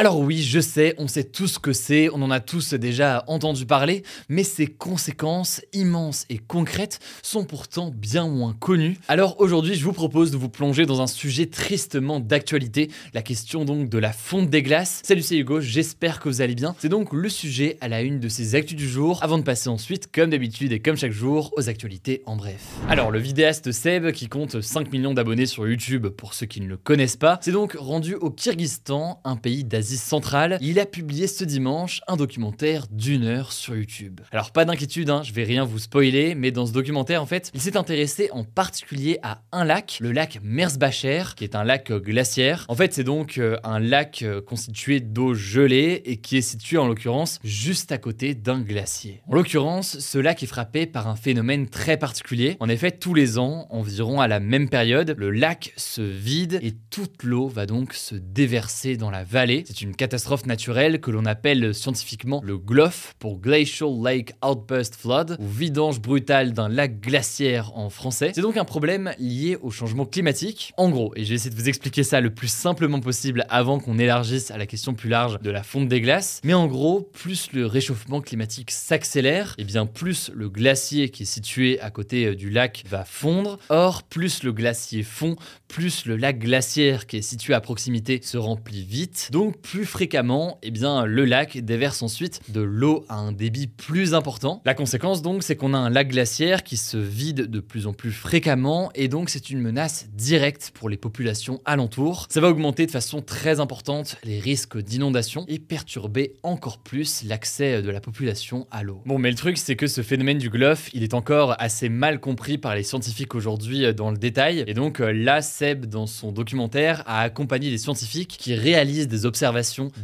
Alors oui, je sais, on sait tout ce que c'est, on en a tous déjà entendu parler, mais ses conséquences immenses et concrètes sont pourtant bien moins connues. Alors aujourd'hui, je vous propose de vous plonger dans un sujet tristement d'actualité, la question donc de la fonte des glaces. Salut, c'est Hugo, j'espère que vous allez bien. C'est donc le sujet à la une de ces actus du jour, avant de passer ensuite, comme d'habitude et comme chaque jour, aux actualités en bref. Alors le vidéaste Seb, qui compte 5 millions d'abonnés sur YouTube pour ceux qui ne le connaissent pas, s'est donc rendu au Kyrgyzstan, un pays d'Asie centrale, il a publié ce dimanche un documentaire d'une heure sur YouTube. Alors pas d'inquiétude, hein, je vais rien vous spoiler, mais dans ce documentaire en fait, il s'est intéressé en particulier à un lac, le lac Merzbacher, qui est un lac glaciaire. En fait c'est donc euh, un lac euh, constitué d'eau gelée et qui est situé en l'occurrence juste à côté d'un glacier. En l'occurrence, ce lac est frappé par un phénomène très particulier. En effet, tous les ans, environ à la même période, le lac se vide et toute l'eau va donc se déverser dans la vallée. Une catastrophe naturelle que l'on appelle scientifiquement le GLOF pour Glacial Lake Outburst Flood ou vidange brutale d'un lac glaciaire en français. C'est donc un problème lié au changement climatique. En gros, et je vais essayer de vous expliquer ça le plus simplement possible avant qu'on élargisse à la question plus large de la fonte des glaces, mais en gros, plus le réchauffement climatique s'accélère, et bien plus le glacier qui est situé à côté euh, du lac va fondre. Or, plus le glacier fond, plus le lac glaciaire qui est situé à proximité se remplit vite. Donc plus fréquemment, eh bien, le lac déverse ensuite de l'eau à un débit plus important. La conséquence donc, c'est qu'on a un lac glaciaire qui se vide de plus en plus fréquemment et donc c'est une menace directe pour les populations alentours. Ça va augmenter de façon très importante les risques d'inondation et perturber encore plus l'accès de la population à l'eau. Bon, mais le truc, c'est que ce phénomène du GLOF, il est encore assez mal compris par les scientifiques aujourd'hui euh, dans le détail. Et donc euh, là, Seb, dans son documentaire, a accompagné des scientifiques qui réalisent des observations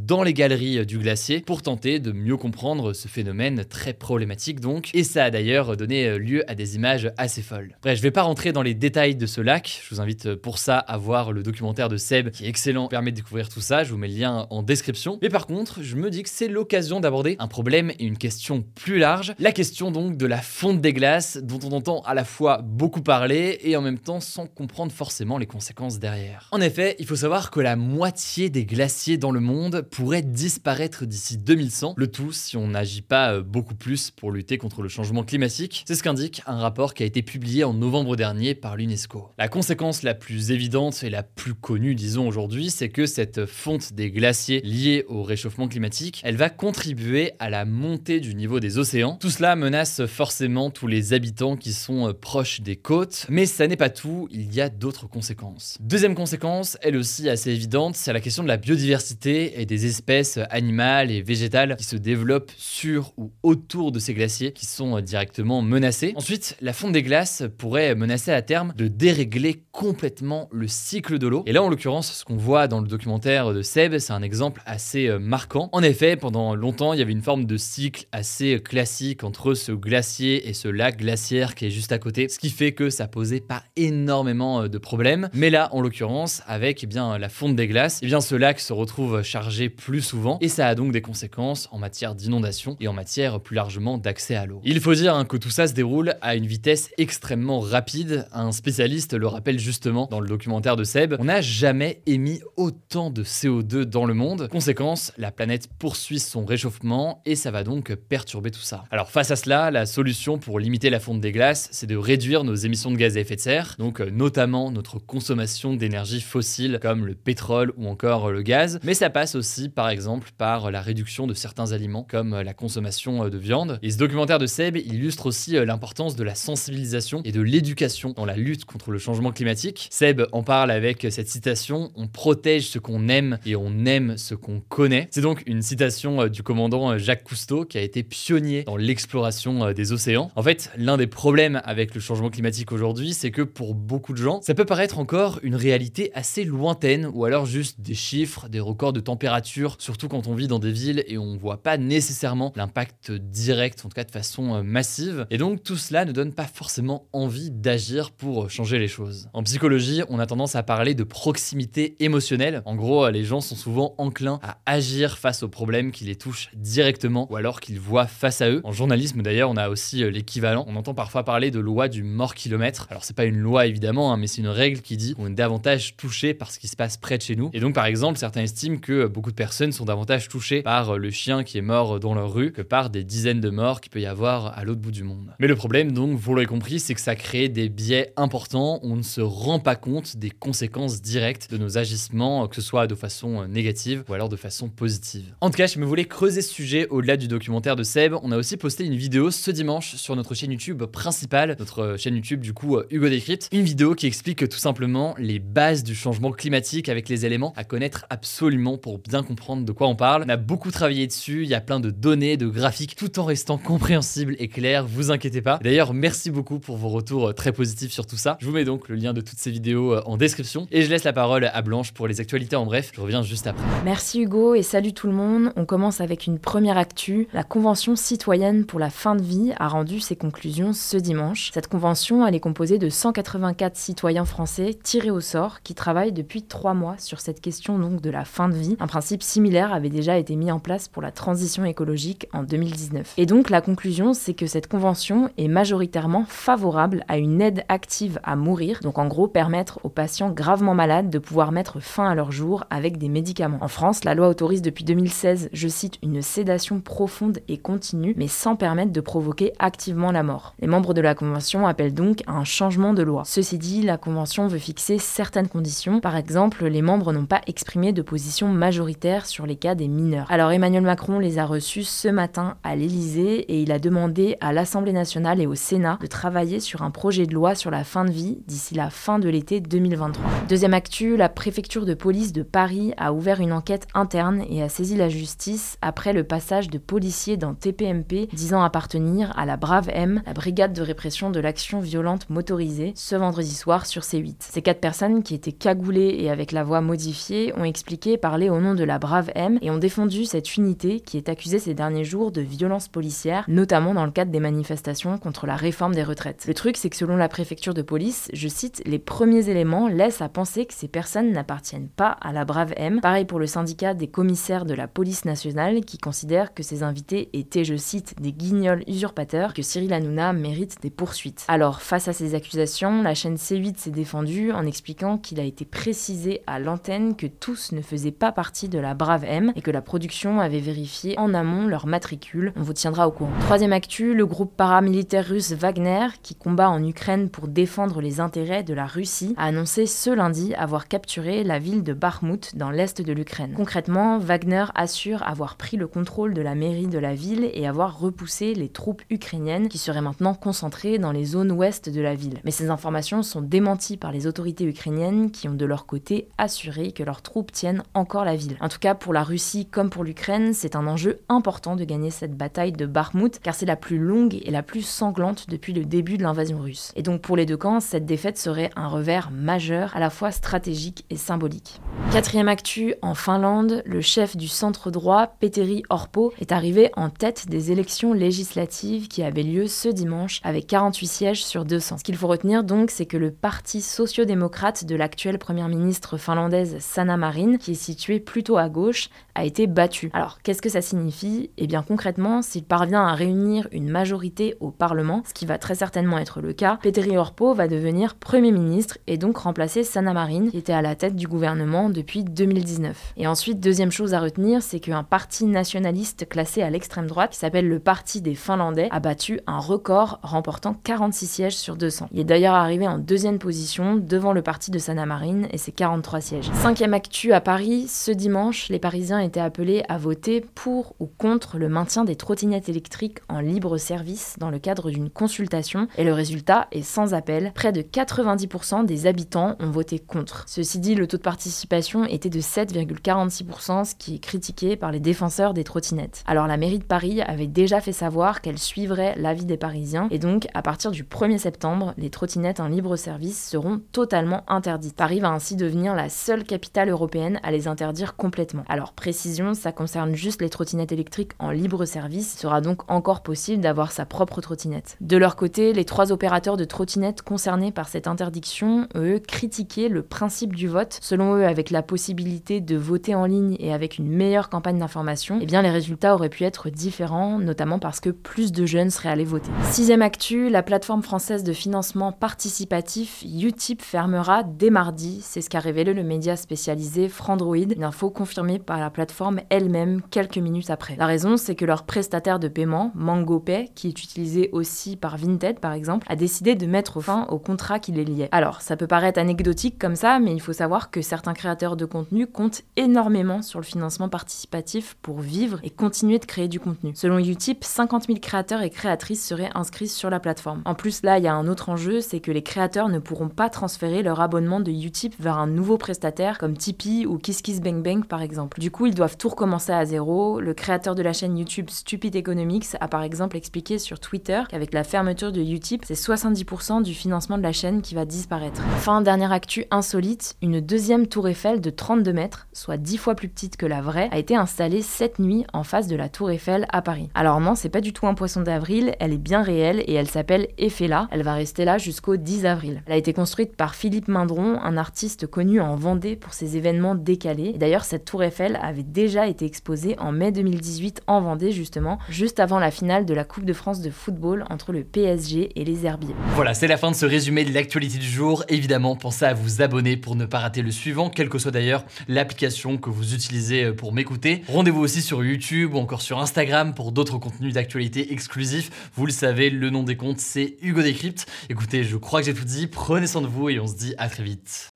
dans les galeries du glacier pour tenter de mieux comprendre ce phénomène très problématique donc. Et ça a d'ailleurs donné lieu à des images assez folles. Bref, je vais pas rentrer dans les détails de ce lac. Je vous invite pour ça à voir le documentaire de Seb qui est excellent, permet de découvrir tout ça. Je vous mets le lien en description. Mais par contre, je me dis que c'est l'occasion d'aborder un problème et une question plus large. La question donc de la fonte des glaces dont on entend à la fois beaucoup parler et en même temps sans comprendre forcément les conséquences derrière. En effet, il faut savoir que la moitié des glaciers dans le monde pourrait disparaître d'ici 2100, le tout si on n'agit pas euh, beaucoup plus pour lutter contre le changement climatique. C'est ce qu'indique un rapport qui a été publié en novembre dernier par l'UNESCO. La conséquence la plus évidente et la plus connue, disons aujourd'hui, c'est que cette fonte des glaciers liée au réchauffement climatique, elle va contribuer à la montée du niveau des océans. Tout cela menace forcément tous les habitants qui sont euh, proches des côtes, mais ça n'est pas tout, il y a d'autres conséquences. Deuxième conséquence, elle aussi assez évidente, c'est la question de la biodiversité et des espèces animales et végétales qui se développent sur ou autour de ces glaciers qui sont directement menacés. Ensuite, la fonte des glaces pourrait menacer à terme de dérégler complètement le cycle de l'eau. Et là, en l'occurrence, ce qu'on voit dans le documentaire de Seb, c'est un exemple assez euh, marquant. En effet, pendant longtemps, il y avait une forme de cycle assez classique entre ce glacier et ce lac glaciaire qui est juste à côté, ce qui fait que ça posait pas énormément euh, de problèmes. Mais là, en l'occurrence, avec eh bien, la fonte des glaces, eh bien, ce lac se retrouve chargé plus souvent et ça a donc des conséquences en matière d'inondation et en matière plus largement d'accès à l'eau. Il faut dire hein, que tout ça se déroule à une vitesse extrêmement rapide. Un spécialiste le rappelle justement dans le documentaire de Seb. On n'a jamais émis autant de CO2 dans le monde. Conséquence, la planète poursuit son réchauffement et ça va donc perturber tout ça. Alors face à cela, la solution pour limiter la fonte des glaces, c'est de réduire nos émissions de gaz à effet de serre, donc notamment notre consommation d'énergie fossile comme le pétrole ou encore le gaz. Mais ça ça passe aussi, par exemple, par la réduction de certains aliments, comme la consommation de viande. Et ce documentaire de Seb illustre aussi l'importance de la sensibilisation et de l'éducation dans la lutte contre le changement climatique. Seb en parle avec cette citation On protège ce qu'on aime et on aime ce qu'on connaît. C'est donc une citation du commandant Jacques Cousteau qui a été pionnier dans l'exploration des océans. En fait, l'un des problèmes avec le changement climatique aujourd'hui, c'est que pour beaucoup de gens, ça peut paraître encore une réalité assez lointaine ou alors juste des chiffres, des records de température, surtout quand on vit dans des villes et on voit pas nécessairement l'impact direct, en tout cas de façon euh, massive. Et donc tout cela ne donne pas forcément envie d'agir pour changer les choses. En psychologie, on a tendance à parler de proximité émotionnelle. En gros, les gens sont souvent enclins à agir face aux problèmes qui les touchent directement ou alors qu'ils voient face à eux. En journalisme d'ailleurs, on a aussi euh, l'équivalent. On entend parfois parler de loi du mort kilomètre. Alors c'est pas une loi évidemment, hein, mais c'est une règle qui dit qu'on est davantage touché par ce qui se passe près de chez nous. Et donc par exemple, certains estiment que beaucoup de personnes sont davantage touchées par le chien qui est mort dans leur rue que par des dizaines de morts qu'il peut y avoir à l'autre bout du monde. Mais le problème donc, vous l'aurez compris, c'est que ça crée des biais importants. On ne se rend pas compte des conséquences directes de nos agissements, que ce soit de façon négative ou alors de façon positive. En tout cas, je me voulais creuser ce sujet au-delà du documentaire de Seb. On a aussi posté une vidéo ce dimanche sur notre chaîne YouTube principale, notre chaîne YouTube du coup Hugo Décrypte, une vidéo qui explique tout simplement les bases du changement climatique avec les éléments à connaître absolument pour bien comprendre de quoi on parle. On a beaucoup travaillé dessus, il y a plein de données, de graphiques, tout en restant compréhensible et clair, vous inquiétez pas. D'ailleurs, merci beaucoup pour vos retours très positifs sur tout ça. Je vous mets donc le lien de toutes ces vidéos euh, en description et je laisse la parole à Blanche pour les actualités en bref. Je reviens juste après. Merci Hugo et salut tout le monde. On commence avec une première actu. La Convention citoyenne pour la fin de vie a rendu ses conclusions ce dimanche. Cette convention, elle est composée de 184 citoyens français tirés au sort qui travaillent depuis trois mois sur cette question donc de la fin de vie. Un principe similaire avait déjà été mis en place pour la transition écologique en 2019. Et donc la conclusion, c'est que cette convention est majoritairement favorable à une aide active à mourir, donc en gros permettre aux patients gravement malades de pouvoir mettre fin à leur jour avec des médicaments. En France, la loi autorise depuis 2016, je cite, une sédation profonde et continue, mais sans permettre de provoquer activement la mort. Les membres de la convention appellent donc à un changement de loi. Ceci dit, la convention veut fixer certaines conditions. Par exemple, les membres n'ont pas exprimé de position majoritaire sur les cas des mineurs. Alors Emmanuel Macron les a reçus ce matin à l'Élysée et il a demandé à l'Assemblée nationale et au Sénat de travailler sur un projet de loi sur la fin de vie d'ici la fin de l'été 2023. Deuxième actu, la préfecture de police de Paris a ouvert une enquête interne et a saisi la justice après le passage de policiers dans TPMP disant appartenir à la Brave M, la brigade de répression de l'action violente motorisée, ce vendredi soir sur C8. Ces quatre personnes qui étaient cagoulées et avec la voix modifiée ont expliqué au nom de la Brave M et ont défendu cette unité qui est accusée ces derniers jours de violences policières, notamment dans le cadre des manifestations contre la réforme des retraites. Le truc, c'est que selon la préfecture de police, je cite, les premiers éléments laissent à penser que ces personnes n'appartiennent pas à la Brave M. Pareil pour le syndicat des commissaires de la police nationale qui considère que ces invités étaient, je cite, des guignols usurpateurs, que Cyril Hanouna mérite des poursuites. Alors, face à ces accusations, la chaîne C8 s'est défendue en expliquant qu'il a été précisé à l'antenne que tous ne faisaient pas partie de la Brave M et que la production avait vérifié en amont leur matricule. On vous tiendra au courant. Troisième actu, le groupe paramilitaire russe Wagner, qui combat en Ukraine pour défendre les intérêts de la Russie, a annoncé ce lundi avoir capturé la ville de Bakhmut dans l'est de l'Ukraine. Concrètement, Wagner assure avoir pris le contrôle de la mairie de la ville et avoir repoussé les troupes ukrainiennes qui seraient maintenant concentrées dans les zones ouest de la ville. Mais ces informations sont démenties par les autorités ukrainiennes qui ont de leur côté assuré que leurs troupes tiennent encore la ville. En tout cas, pour la Russie comme pour l'Ukraine, c'est un enjeu important de gagner cette bataille de Bakhmut car c'est la plus longue et la plus sanglante depuis le début de l'invasion russe. Et donc pour les deux camps, cette défaite serait un revers majeur, à la fois stratégique et symbolique. Quatrième actu, en Finlande, le chef du centre droit, Petteri Orpo, est arrivé en tête des élections législatives qui avaient lieu ce dimanche avec 48 sièges sur 200. Ce qu'il faut retenir donc, c'est que le parti socio-démocrate de l'actuelle première ministre finlandaise Sanna Marin, qui est situé plutôt à gauche, a été battu. Alors, qu'est-ce que ça signifie? Eh bien concrètement, s'il parvient à réunir une majorité au Parlement, ce qui va très certainement être le cas, Petteri Orpo va devenir Premier ministre et donc remplacer Sanna Marin, qui était à la tête du gouvernement depuis 2019. Et ensuite, deuxième chose à retenir, c'est qu'un parti nationaliste classé à l'extrême droite, qui s'appelle le Parti des Finlandais, a battu un record remportant 46 sièges sur 200. Il est d'ailleurs arrivé en deuxième position devant le parti de Sanna Marin et ses 43 sièges. Cinquième actu à Paris, ce dimanche, les Parisiens étaient appelés à voter pour ou contre le maintien des trottinettes électriques en libre service dans le cadre d'une consultation, et le résultat est sans appel. Près de 90% des habitants ont voté contre. Ceci dit, le taux de participation était de 7,46%, ce qui est critiqué par les défenseurs des trottinettes. Alors la mairie de Paris avait déjà fait savoir qu'elle suivrait l'avis des Parisiens, et donc à partir du 1er septembre, les trottinettes en libre service seront totalement interdites. Paris va ainsi devenir la seule capitale européenne à les interdire complètement. Alors précision, ça concerne juste les trottinettes électriques en libre service, il sera donc encore possible d'avoir sa propre trottinette. De leur côté, les trois opérateurs de trottinettes concernés par cette interdiction, eux, critiquaient le principe du vote. Selon eux, avec la possibilité de voter en ligne et avec une meilleure campagne d'information, eh bien les résultats auraient pu être différents, notamment parce que plus de jeunes seraient allés voter. Sixième actu, la plateforme française de financement participatif Utip fermera dès mardi, c'est ce qu'a révélé le média spécialisé Frandroid, une info confirmée par la plateforme elle-même quelques minutes après. La raison, c'est que leur prestataire de paiement, MangoPay, qui est utilisé aussi par Vinted par exemple, a décidé de mettre fin au contrat qui les liait. Alors, ça peut paraître anecdotique comme ça, mais il faut savoir que certains créateurs de contenu comptent énormément sur le financement participatif pour vivre et continuer de créer du contenu. Selon Utip, 50 000 créateurs et créatrices seraient inscrits sur la plateforme. En plus, là, il y a un autre enjeu, c'est que les créateurs ne pourront pas transférer leur abonnement de Utip vers un nouveau prestataire comme Tipeee ou KissKissBankBank par exemple. Du coup, ils doivent tout recommencer à zéro. Le créateur de la chaîne YouTube Stupid Economics a par exemple expliqué sur Twitter qu'avec la fermeture de Utip, c'est 70% du financement de la chaîne qui va disparaître. Fin, dernière actu insolite, une deuxième tour Eiffel de 32 mètres, soit 10 fois plus petite que la vraie, a été installée cette nuit en face de la tour Eiffel à Paris. Alors non, c'est pas du tout un poisson d'avril, elle est bien réelle et elle s'appelle Eiffela. Elle va rester là jusqu'au 10 avril. Elle a été construite par Philippe Mindron, un artiste connu en Vendée pour ses événements décalés. D'ailleurs, cette tour Eiffel avait déjà été exposée en mai 2018 en Vendée justement, juste avant la finale de la Coupe de France de football entre le PSG et les Herbiers. Voilà, c'est la fin de ce résumé de l'actualité du jour. Évidemment, pensez à vous abonner pour ne pas rater le suivant, quelle que soit d'ailleurs l'application que vous utilisez pour m'écouter. Rendez-vous aussi sur YouTube ou encore sur Instagram pour d'autres contenus d'actualité exclusifs. Vous le savez, le nom des comptes, c'est Hugo Décrypte. Écoutez, je crois que j'ai tout dit. Prenez soin de vous et on se dit à très vite.